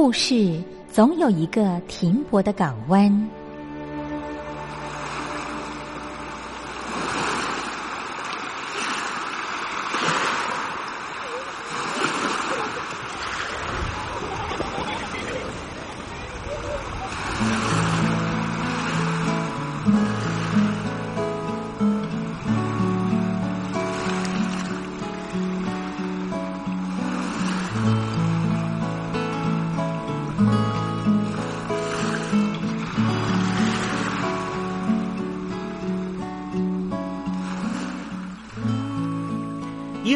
故事总有一个停泊的港湾。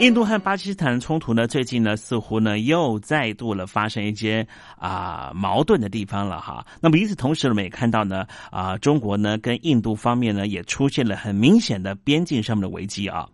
印度和巴基斯坦冲突呢，最近呢似乎呢又再度了发生一些啊矛盾的地方了哈。那么与此同时，我们也看到呢啊中国呢跟印度方面呢也出现了很明显的边境上面的危机啊。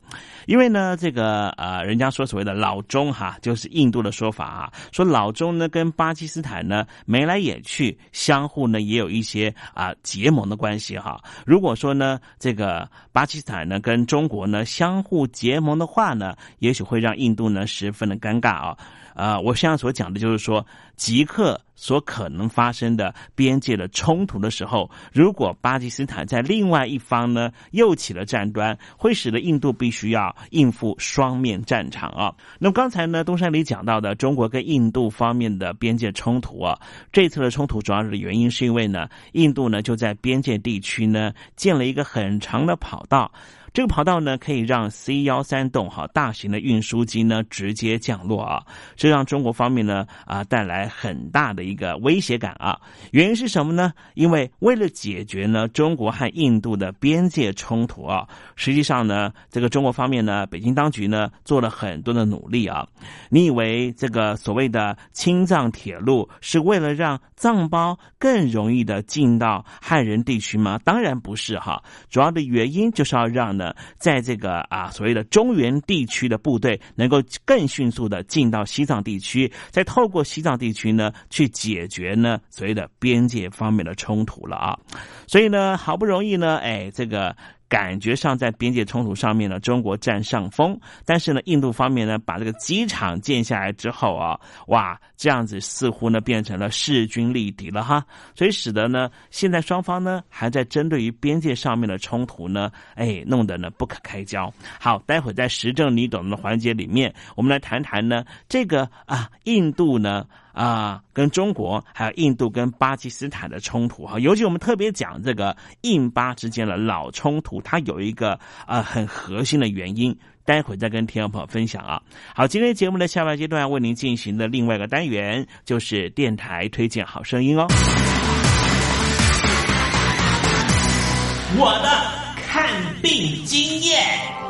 因为呢这个呃人家说所谓的老中哈，就是印度的说法啊，说老中呢跟巴基斯坦呢眉来眼去，相互呢也有一些啊结盟的关系哈。如果说呢这个巴基斯坦呢跟中国呢相互结盟的话呢，也许会让印度呢十分的尴尬啊。啊，我现在所讲的就是说，即刻所可能发生的边界的冲突的时候，如果巴基斯坦在另外一方呢又起了战端，会使得印度必须要应付双面战场啊。那么刚才呢，东山里讲到的中国跟印度方面的边界冲突啊，这次的冲突主要的原因是因为呢，印度呢就在边界地区呢建了一个很长的跑道。这个跑道呢，可以让 C 幺三栋哈大型的运输机呢直接降落啊，这让中国方面呢啊带来很大的一个威胁感啊。原因是什么呢？因为为了解决呢中国和印度的边界冲突啊，实际上呢这个中国方面呢，北京当局呢做了很多的努力啊。你以为这个所谓的青藏铁路是为了让藏包更容易的进到汉人地区吗？当然不是哈，主要的原因就是要让。呢，在这个啊所谓的中原地区的部队能够更迅速的进到西藏地区，再透过西藏地区呢去解决呢所谓的边界方面的冲突了啊，所以呢好不容易呢，哎这个。感觉上在边界冲突上面呢，中国占上风。但是呢，印度方面呢，把这个机场建下来之后啊，哇，这样子似乎呢变成了势均力敌了哈。所以使得呢，现在双方呢还在针对于边界上面的冲突呢，哎，弄得呢不可开交。好，待会在时政你懂的环节里面，我们来谈谈呢这个啊，印度呢。啊，跟中国还有印度跟巴基斯坦的冲突哈，尤其我们特别讲这个印巴之间的老冲突，它有一个啊很核心的原因，待会再跟听众朋友分享啊。好，今天节目的下半阶段为您进行的另外一个单元就是电台推荐好声音哦。我的看病经验。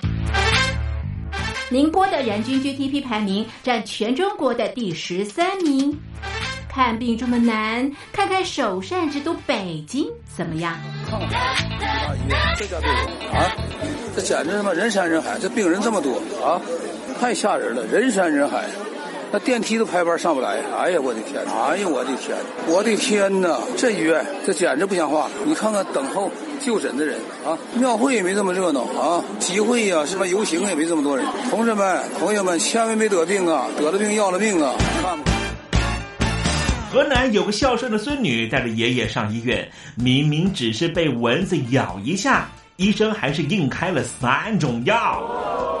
宁波的人均 GDP 排名占全中国的第十三名，看病这么难，看看首善之都北京怎么样？看看大医院这家病人啊，这简直他妈人山人海，这病人这么多啊，太吓人了，人山人海。那电梯都排班上不来，哎呀，我的天！哎呀，我的天！我的天哪！这医院这简直不像话！你看看等候就诊的人啊，庙会也没这么热闹啊，集会呀，什么游行也没这么多人。同志们、朋友们，千万别得病啊！得了病要了命啊！看看。河南有个孝顺的孙女带着爷爷上医院，明明只是被蚊子咬一下，医生还是硬开了三种药。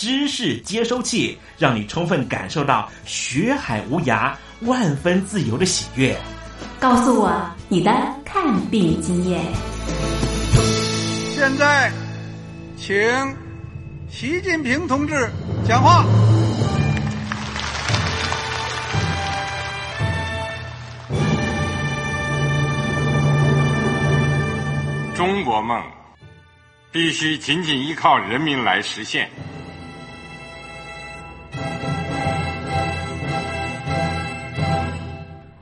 知识接收器，让你充分感受到学海无涯、万分自由的喜悦。告诉我你的看病经验。现在，请习近平同志讲话。中国梦必须紧紧依靠人民来实现。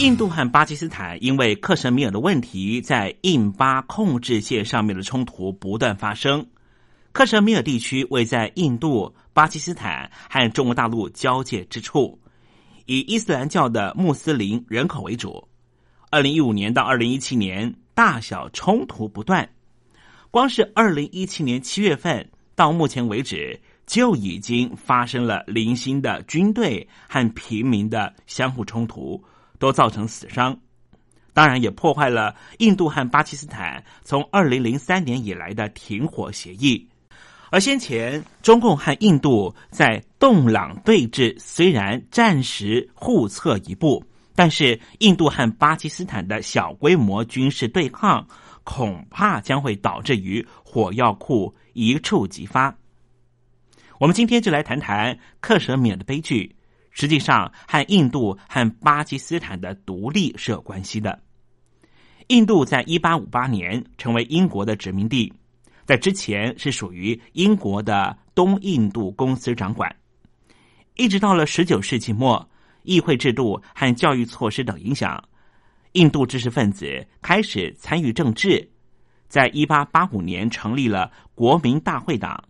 印度和巴基斯坦因为克什米尔的问题，在印巴控制线上面的冲突不断发生。克什米尔地区位在印度、巴基斯坦和中国大陆交界之处，以伊斯兰教的穆斯林人口为主。二零一五年到二零一七年，大小冲突不断。光是二零一七年七月份到目前为止，就已经发生了零星的军队和平民的相互冲突。都造成死伤，当然也破坏了印度和巴基斯坦从二零零三年以来的停火协议。而先前中共和印度在洞朗对峙，虽然暂时互撤一步，但是印度和巴基斯坦的小规模军事对抗，恐怕将会导致于火药库一触即发。我们今天就来谈谈克什米尔的悲剧。实际上，和印度和巴基斯坦的独立是有关系的。印度在一八五八年成为英国的殖民地，在之前是属于英国的东印度公司掌管。一直到了十九世纪末，议会制度和教育措施等影响，印度知识分子开始参与政治。在一八八五年，成立了国民大会党。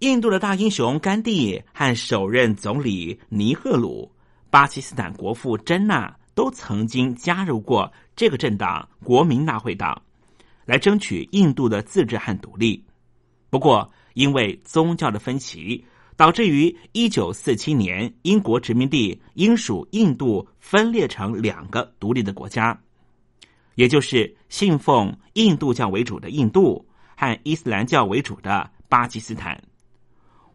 印度的大英雄甘地和首任总理尼赫鲁、巴基斯坦国父珍娜都曾经加入过这个政党——国民大会党，来争取印度的自治和独立。不过，因为宗教的分歧，导致于一九四七年，英国殖民地英属印度分裂成两个独立的国家，也就是信奉印度教为主的印度和伊斯兰教为主的巴基斯坦。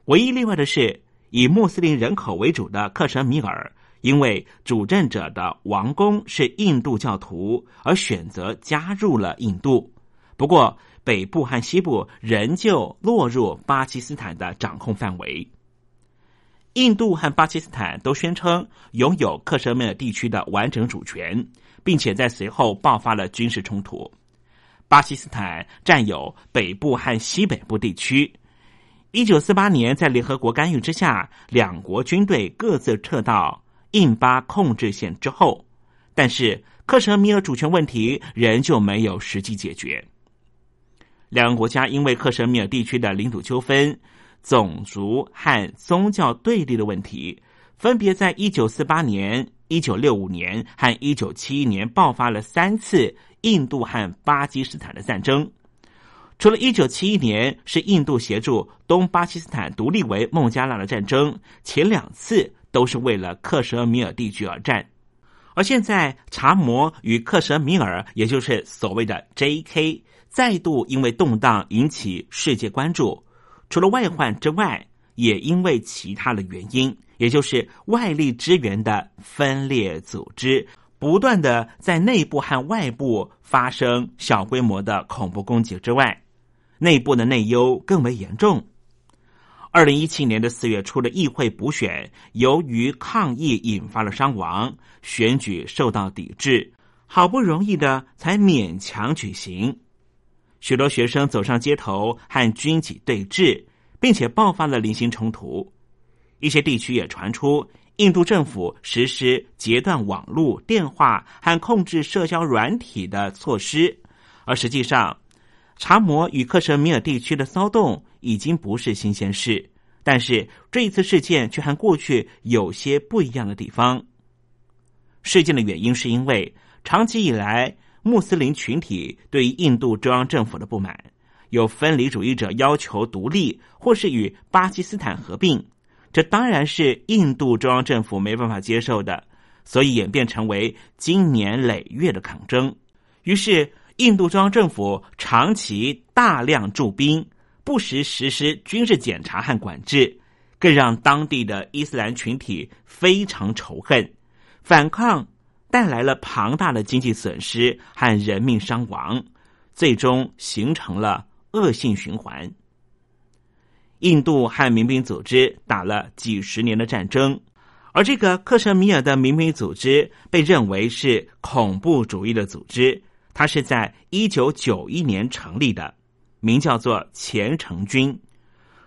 唯一例外的是，以穆斯林人口为主的克什米尔，因为主政者的王公是印度教徒，而选择加入了印度。不过，北部和西部仍旧落入巴基斯坦的掌控范围。印度和巴基斯坦都宣称拥有克什米尔地区的完整主权，并且在随后爆发了军事冲突。巴基斯坦占有北部和西北部地区。一九四八年，在联合国干预之下，两国军队各自撤到印巴控制线之后，但是克什米尔主权问题仍旧没有实际解决。两个国家因为克什米尔地区的领土纠纷、种族和宗教对立的问题，分别在一九四八年、一九六五年和一九七一年爆发了三次印度和巴基斯坦的战争。除了1971年是印度协助东巴基斯坦独立为孟加拉的战争，前两次都是为了克什米尔地区而战。而现在查摩与克什米尔，也就是所谓的 J.K.，再度因为动荡引起世界关注。除了外患之外，也因为其他的原因，也就是外力支援的分裂组织，不断的在内部和外部发生小规模的恐怖攻击之外。内部的内忧更为严重。二零一七年的四月初的议会补选，由于抗议引发了伤亡，选举受到抵制，好不容易的才勉强举行。许多学生走上街头和军警对峙，并且爆发了零星冲突。一些地区也传出印度政府实施截断网络、电话和控制社交软体的措施，而实际上，查摩与克什米尔地区的骚动已经不是新鲜事。但是这一次事件却和过去有些不一样的地方。事件的原因是因为长期以来穆斯林群体对印度中央政府的不满，有分离主义者要求独立或是与巴基斯坦合并，这当然是印度中央政府没办法接受的，所以演变成为经年累月的抗争。于是印度中央政府长期大量驻兵。不时实施军事检查和管制，更让当地的伊斯兰群体非常仇恨。反抗带来了庞大的经济损失和人命伤亡，最终形成了恶性循环。印度和民兵组织打了几十年的战争，而这个克什米尔的民兵组织被认为是恐怖主义的组织。它是在一九九一年成立的。名叫做虔诚军，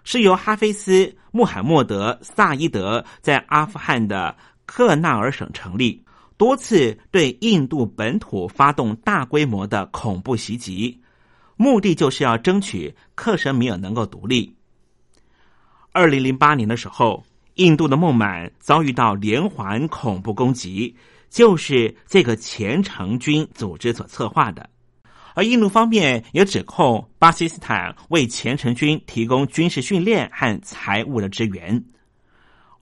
是由哈菲斯·穆罕默德·萨伊德在阿富汗的克纳尔省成立，多次对印度本土发动大规模的恐怖袭击，目的就是要争取克什米尔能够独立。二零零八年的时候，印度的孟买遭遇到连环恐怖攻击，就是这个虔诚军组织所策划的。而印度方面也指控巴基斯坦为虔诚军提供军事训练和财务的支援。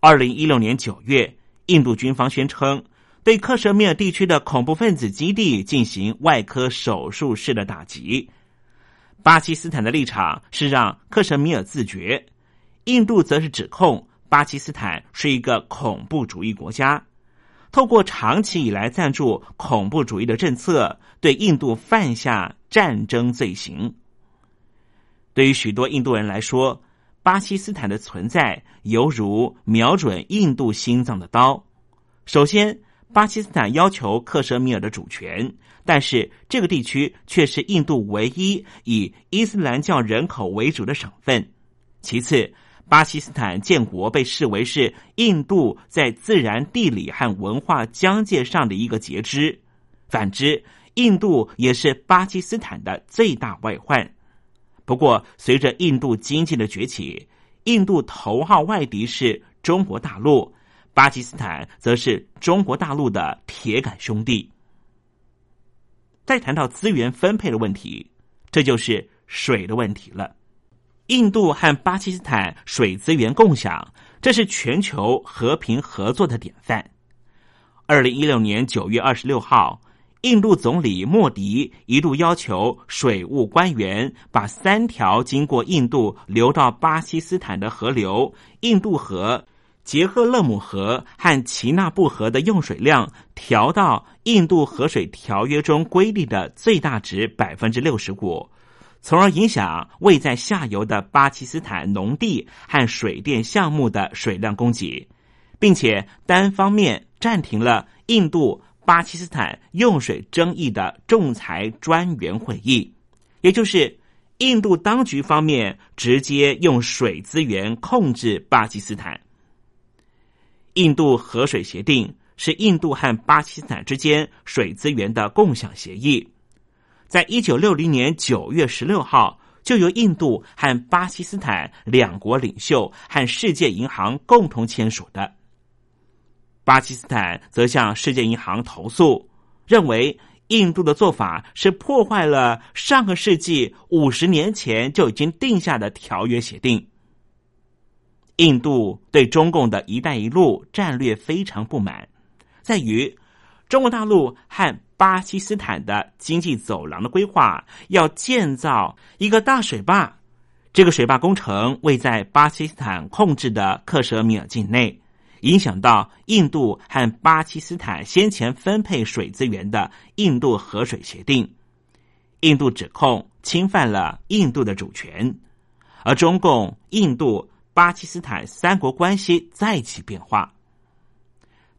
二零一六年九月，印度军方宣称对克什米尔地区的恐怖分子基地进行外科手术式的打击。巴基斯坦的立场是让克什米尔自决，印度则是指控巴基斯坦是一个恐怖主义国家。透过长期以来赞助恐怖主义的政策，对印度犯下战争罪行。对于许多印度人来说，巴基斯坦的存在犹如瞄准印度心脏的刀。首先，巴基斯坦要求克什米尔的主权，但是这个地区却是印度唯一以伊斯兰教人口为主的省份。其次，巴基斯坦建国被视为是印度在自然、地理和文化疆界上的一个截肢。反之，印度也是巴基斯坦的最大外患。不过，随着印度经济的崛起，印度头号外敌是中国大陆，巴基斯坦则是中国大陆的铁杆兄弟。再谈到资源分配的问题，这就是水的问题了。印度和巴基斯坦水资源共享，这是全球和平合作的典范。二零一六年九月二十六号，印度总理莫迪一度要求水务官员把三条经过印度流到巴基斯坦的河流——印度河、杰赫勒姆河和奇纳布河的用水量调到印度河水条约中规定的最大值百分之六十五。从而影响位在下游的巴基斯坦农地和水电项目的水量供给，并且单方面暂停了印度巴基斯坦用水争议的仲裁专员会议，也就是印度当局方面直接用水资源控制巴基斯坦。印度河水协定是印度和巴基斯坦之间水资源的共享协议。在一九六零年九月十六号，就由印度和巴基斯坦两国领袖和世界银行共同签署的。巴基斯坦则向世界银行投诉，认为印度的做法是破坏了上个世纪五十年前就已经定下的条约协定。印度对中共的一带一路战略非常不满，在于中国大陆和。巴基斯坦的经济走廊的规划要建造一个大水坝，这个水坝工程位在巴基斯坦控制的克什米尔境内，影响到印度和巴基斯坦先前分配水资源的印度河水协定。印度指控侵犯了印度的主权，而中共、印度、巴基斯坦三国关系再起变化。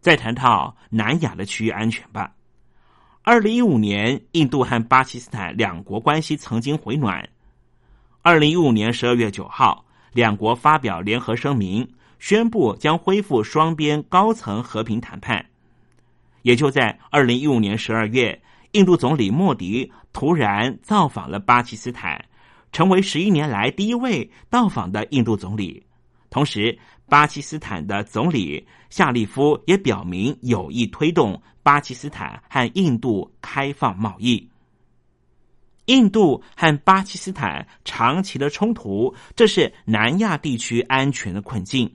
再谈到南亚的区域安全吧。二零一五年，印度和巴基斯坦两国关系曾经回暖。二零一五年十二月九号，两国发表联合声明，宣布将恢复双边高层和平谈判。也就在二零一五年十二月，印度总理莫迪突然造访了巴基斯坦，成为十一年来第一位到访的印度总理。同时，巴基斯坦的总理夏利夫也表明有意推动巴基斯坦和印度开放贸易。印度和巴基斯坦长期的冲突，这是南亚地区安全的困境。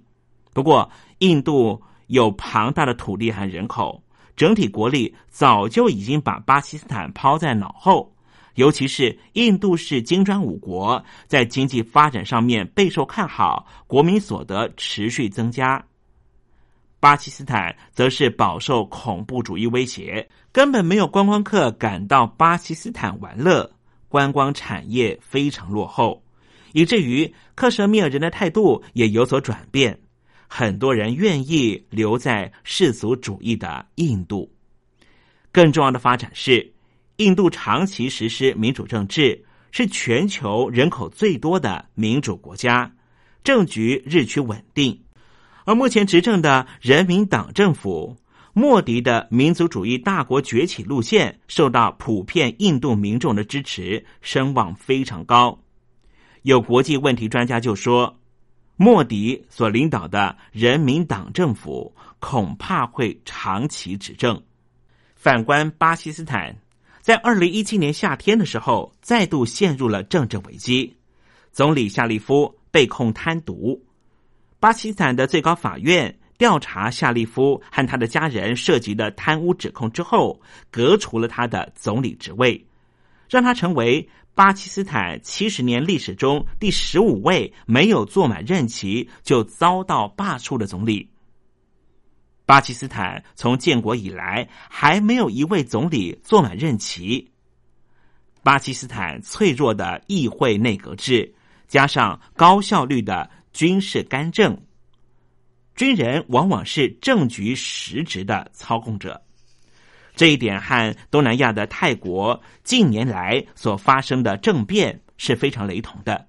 不过，印度有庞大的土地和人口，整体国力早就已经把巴基斯坦抛在脑后。尤其是印度是金砖五国，在经济发展上面备受看好，国民所得持续增加。巴基斯坦则是饱受恐怖主义威胁，根本没有观光客敢到巴基斯坦玩乐，观光产业非常落后，以至于克什米尔人的态度也有所转变，很多人愿意留在世俗主义的印度。更重要的发展是。印度长期实施民主政治，是全球人口最多的民主国家，政局日趋稳定。而目前执政的人民党政府，莫迪的民族主义大国崛起路线，受到普遍印度民众的支持，声望非常高。有国际问题专家就说，莫迪所领导的人民党政府恐怕会长期执政。反观巴基斯坦。在二零一七年夏天的时候，再度陷入了政治危机。总理夏利夫被控贪渎，巴基斯坦的最高法院调查夏利夫和他的家人涉及的贪污指控之后，革除了他的总理职位，让他成为巴基斯坦七十年历史中第十五位没有坐满任期就遭到罢黜的总理。巴基斯坦从建国以来还没有一位总理坐满任期。巴基斯坦脆弱的议会内阁制，加上高效率的军事干政，军人往往是政局实质的操控者。这一点和东南亚的泰国近年来所发生的政变是非常雷同的。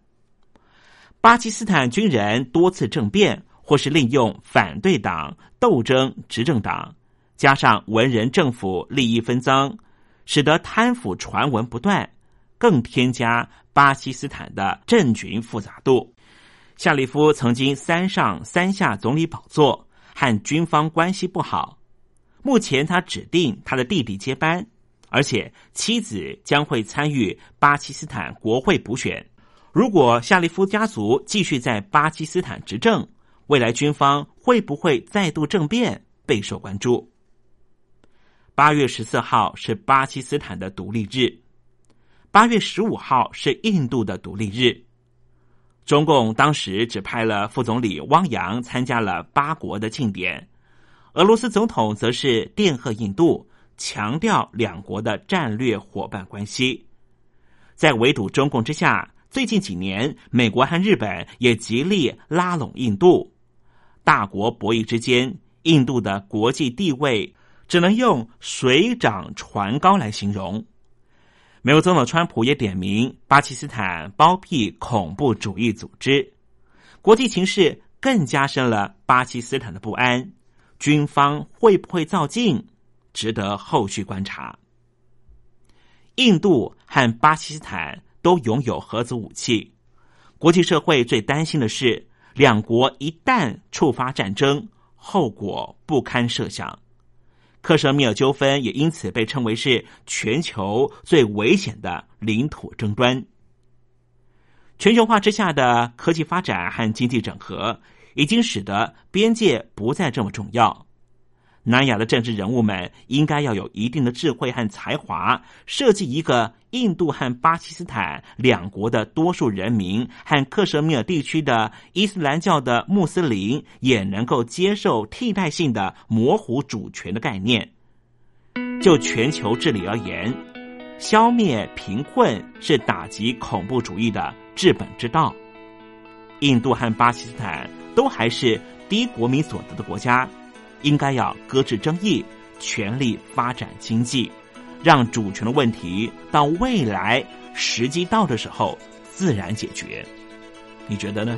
巴基斯坦军人多次政变。或是利用反对党斗争执政党，加上文人政府利益分赃，使得贪腐传闻不断，更添加巴基斯坦的政局复杂度。夏利夫曾经三上三下总理宝座，和军方关系不好。目前他指定他的弟弟接班，而且妻子将会参与巴基斯坦国会补选。如果夏利夫家族继续在巴基斯坦执政，未来军方会不会再度政变备受关注。八月十四号是巴基斯坦的独立日，八月十五号是印度的独立日。中共当时只派了副总理汪洋参加了八国的庆典，俄罗斯总统则是电贺印度，强调两国的战略伙伴关系。在围堵中共之下，最近几年，美国和日本也极力拉拢印度。大国博弈之间，印度的国际地位只能用水涨船高来形容。美国总统川普也点名巴基斯坦包庇恐怖主义组织，国际形势更加深了巴基斯坦的不安。军方会不会造镜，值得后续观察。印度和巴基斯坦都拥有核子武器，国际社会最担心的是。两国一旦触发战争，后果不堪设想。克什米尔纠纷也因此被称为是全球最危险的领土争端。全球化之下的科技发展和经济整合，已经使得边界不再这么重要。南亚的政治人物们应该要有一定的智慧和才华，设计一个印度和巴基斯坦两国的多数人民和克什米尔地区的伊斯兰教的穆斯林也能够接受替代性的模糊主权的概念。就全球治理而言，消灭贫困是打击恐怖主义的治本之道。印度和巴基斯坦都还是低国民所得的国家。应该要搁置争议，全力发展经济，让主权的问题到未来时机到的时候自然解决。你觉得呢？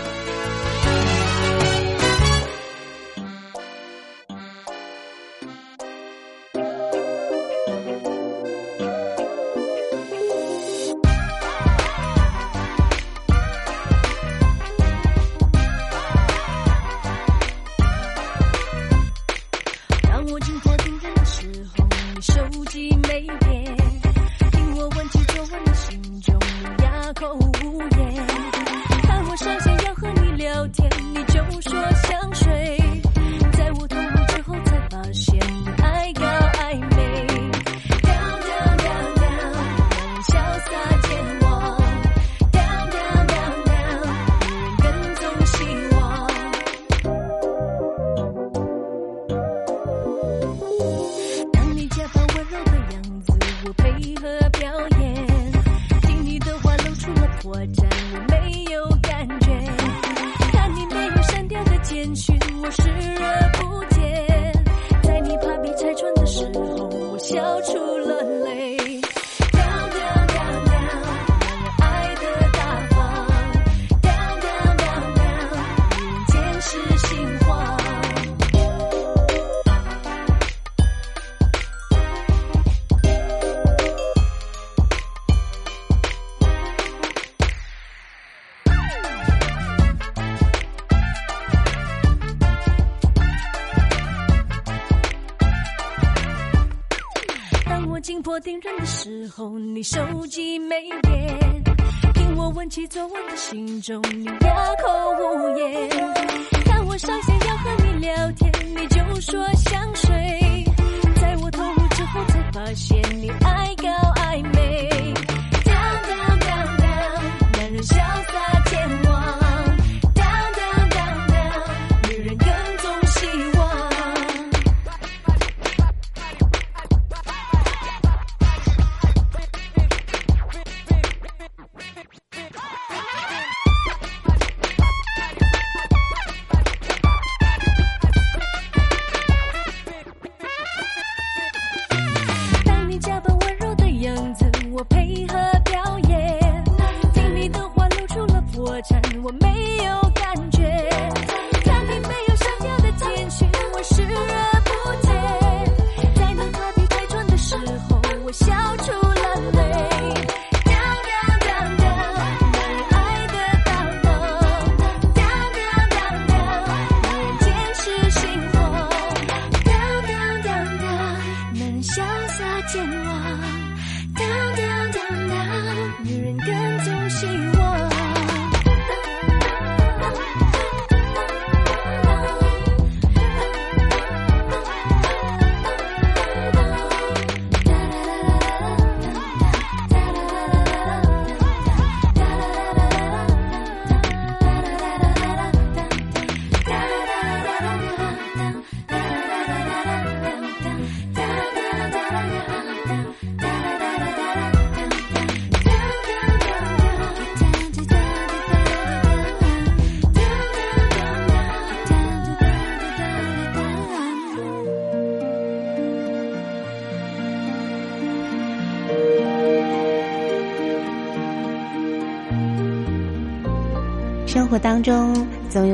时候，你手机没电；听我问起昨晚的心中，你哑口无言。当我上线要和你聊天，你就说想睡。在我投入之后，才发现你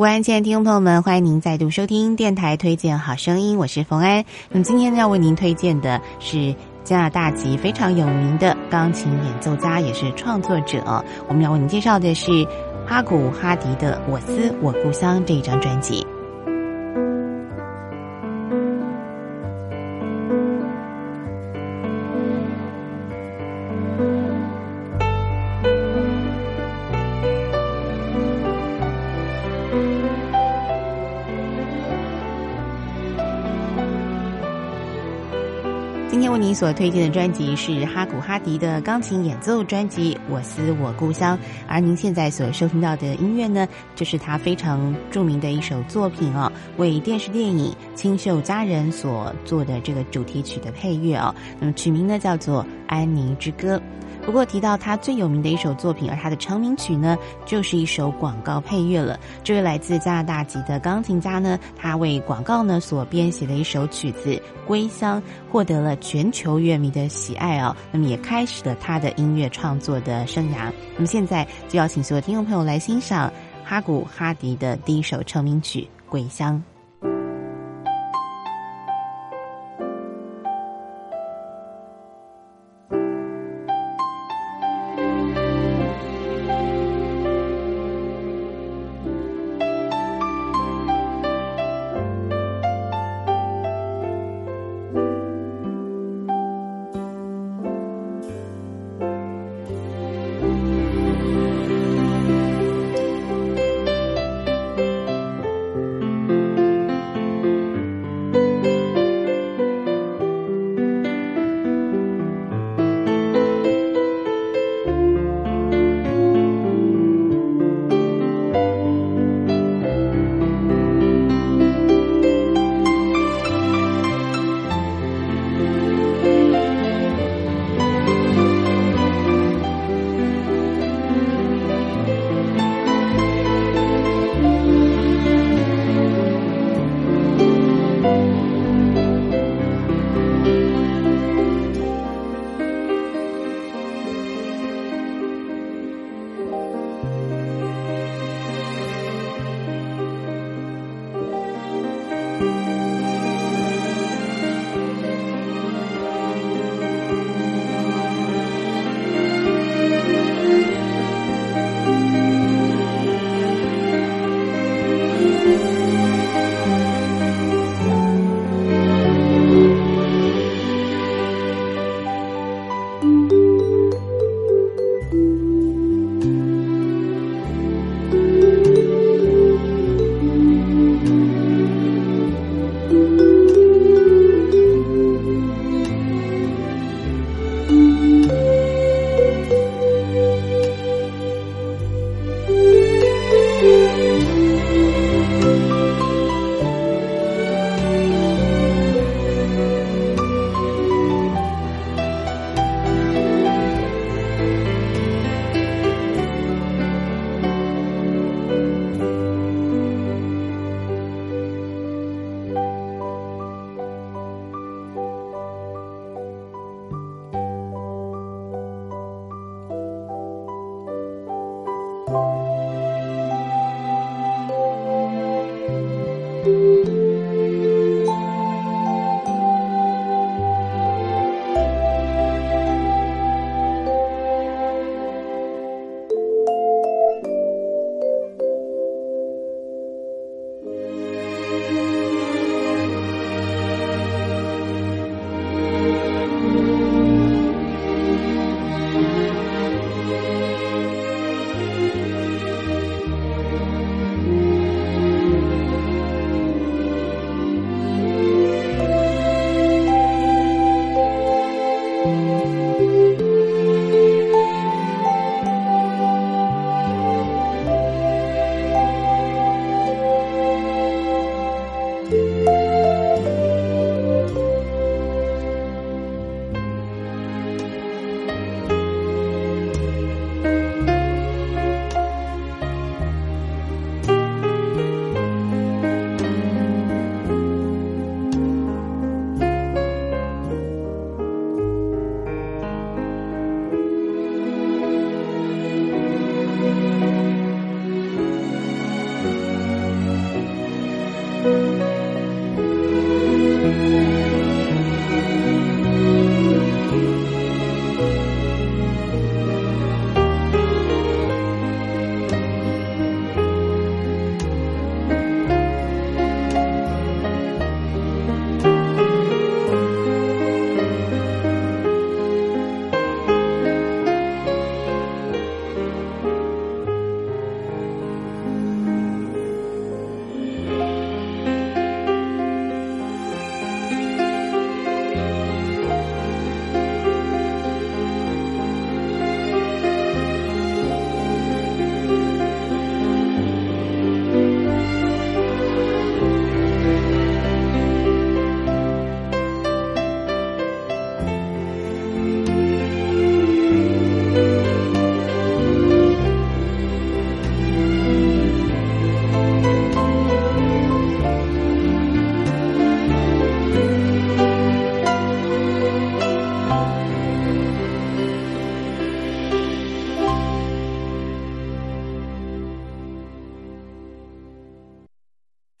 午安，亲爱的听众朋友们，欢迎您再度收听电台推荐好声音，我是冯安。那么今天呢要为您推荐的是加拿大籍非常有名的钢琴演奏家，也是创作者。我们要为您介绍的是哈古哈迪的《我思我故乡》这一张专辑。所推荐的专辑是哈古哈迪的钢琴演奏专辑《我思我故乡》，而您现在所收听到的音乐呢，就是他非常著名的一首作品哦，为电视电影《清秀佳人》所做的这个主题曲的配乐哦，那么曲名呢叫做《安妮之歌》。不过提到他最有名的一首作品，而他的成名曲呢，就是一首广告配乐了。这位来自加拿大籍的钢琴家呢，他为广告呢所编写的一首曲子《归乡》，获得了全球乐迷的喜爱哦。那么也开始了他的音乐创作的生涯。那么现在就要请所有听众朋友来欣赏哈古哈迪的第一首成名曲《归乡》。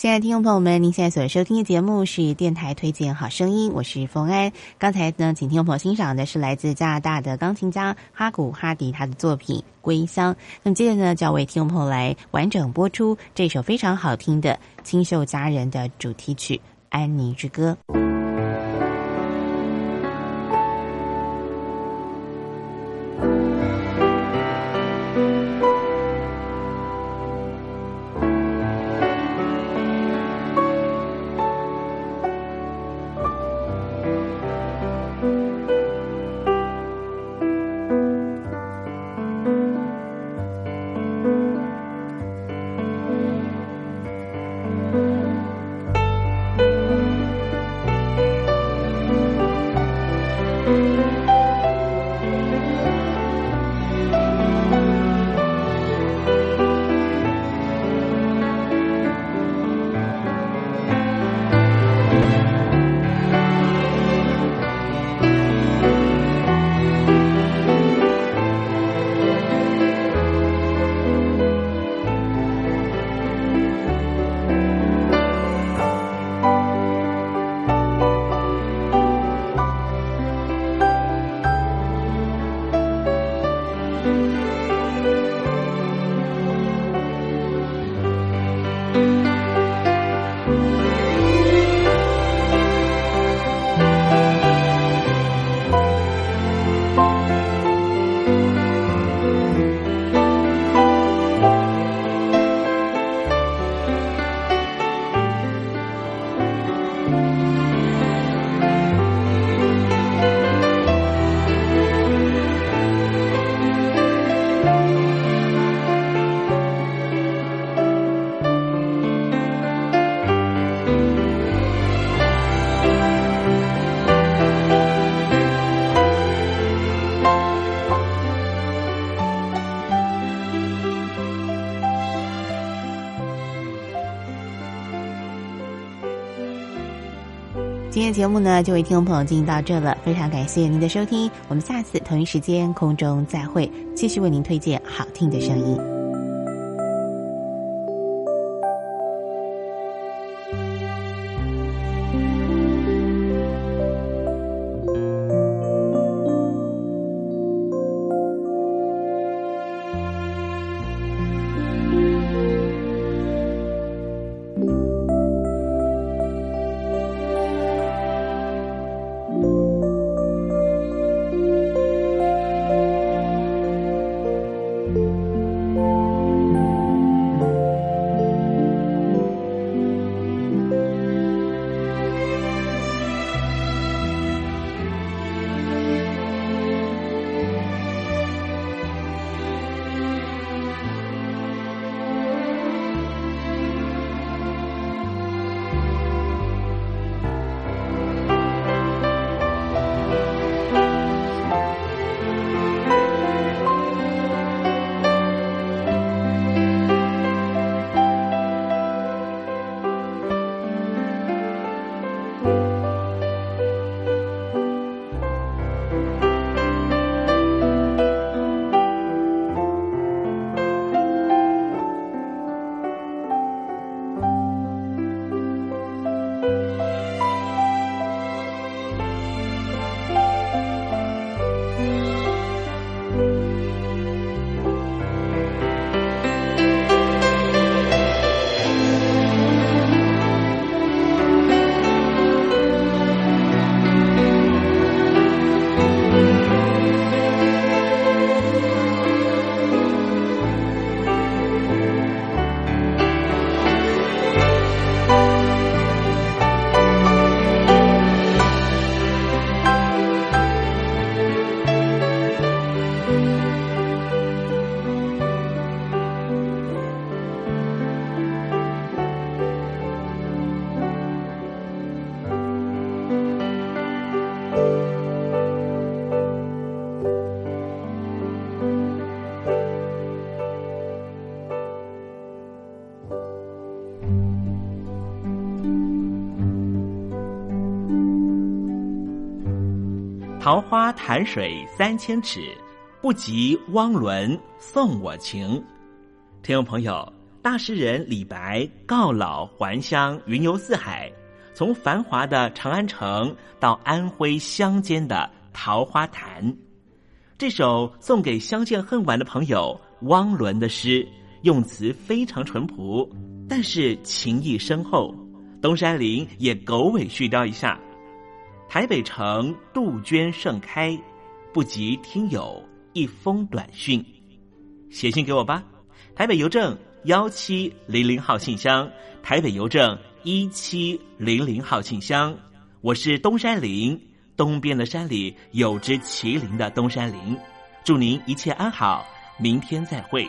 亲爱的听众朋友们，您现在所收听的节目是电台推荐好声音，我是冯安。刚才呢，请听众朋友欣赏的是来自加拿大的钢琴家哈古哈迪他的作品《归乡》。那么接着呢，就要为听众朋友来完整播出这首非常好听的《清秀佳人》的主题曲《安妮之歌》。节目呢，就为听众朋友进行到这了，非常感谢您的收听，我们下次同一时间空中再会，继续为您推荐好听的声音。桃花潭水三千尺不及汪伦送我情。听众朋友大诗人李白告老还乡云游四海。从繁华的长安城到安徽乡间的桃花潭。这首送给相见恨晚的朋友汪伦的诗，用词非常淳朴，但是情意深厚。东山林也狗尾续貂一下：台北城杜鹃盛开，不及听友一封短讯。写信给我吧，台北邮政幺七零零号信箱，台北邮政一七零零号信箱。我是东山林。东边的山里有只麒麟的东山林，祝您一切安好，明天再会。